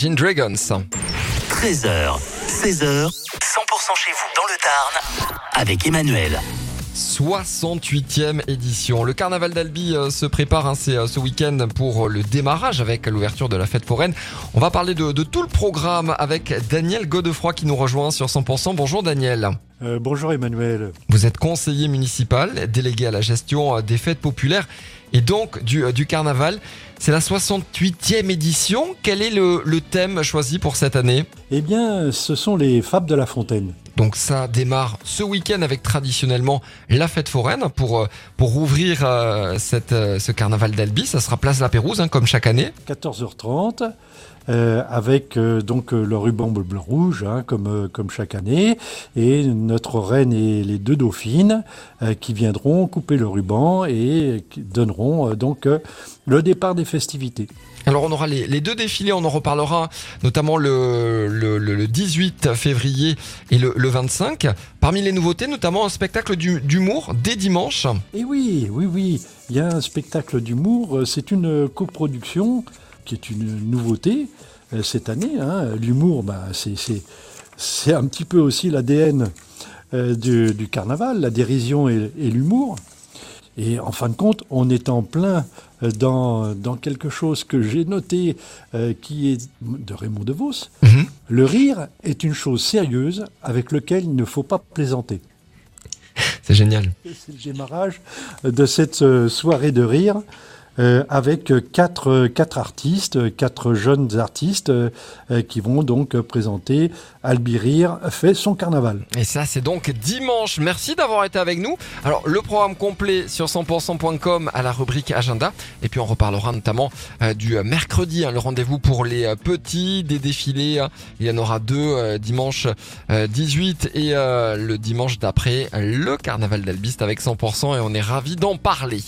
Gin Dragons. 13h, 16h, 100% chez vous dans le Tarn avec Emmanuel. 68e édition. Le carnaval d'Albi euh, se prépare, hein, c'est euh, ce week-end pour le démarrage avec l'ouverture de la fête foraine. On va parler de, de tout le programme avec Daniel Godefroy qui nous rejoint sur 100%. Bonjour Daniel. Euh, bonjour Emmanuel. Vous êtes conseiller municipal, délégué à la gestion euh, des fêtes populaires et donc du, euh, du carnaval. C'est la 68e édition. Quel est le, le thème choisi pour cette année? Eh bien, ce sont les Fables de la Fontaine. Donc ça démarre ce week-end avec traditionnellement la fête foraine pour, euh, pour ouvrir euh, cette, euh, ce carnaval d'Albi. Ça sera place La Pérouse hein, comme chaque année. 14h30, euh, avec euh, donc euh, le ruban bleu rouge, hein, comme, euh, comme chaque année, et notre reine et les deux dauphines euh, qui viendront couper le ruban et qui donneront euh, donc euh, le départ des festivités. Alors on aura les, les deux défilés, on en reparlera notamment le, le, le- le 18 février et le, le 25. Parmi les nouveautés, notamment un spectacle d'humour dès dimanche. Et oui, oui, oui, il y a un spectacle d'humour, euh, c'est une coproduction qui est une nouveauté euh, cette année. hein. L'humour, bah, c'est, un petit peu aussi l'ADN euh, du, du carnaval, la dérision et, et l'humour. Et en fin de compte, on est en plein dans, dans quelque chose que j'ai noté euh, qui est de Raymond DeVos. Mhm. Le rire est une chose sérieuse avec laquelle il ne faut pas plaisanter. C'est génial. C'est le démarrage de cette euh, soirée de rire euh, avec quatre, quatre artistes, quatre jeunes artistes euh, euh, qui vont donc présenter Albi Rire fait son carnaval. Et ça, c'est donc dimanche. Merci d'avoir été avec nous. Alors, le programme complet sur 100%.com à la rubrique agenda. Et puis, on reparlera notamment euh, du mercredi, hein, le rendez-vous pour les euh, petits, des défilés. hein. Il y en aura deux euh, dimanche euh, 18 et le dimanche d'après, le carnaval d'Albiste avec 100%. Et on est ravis d'en parler.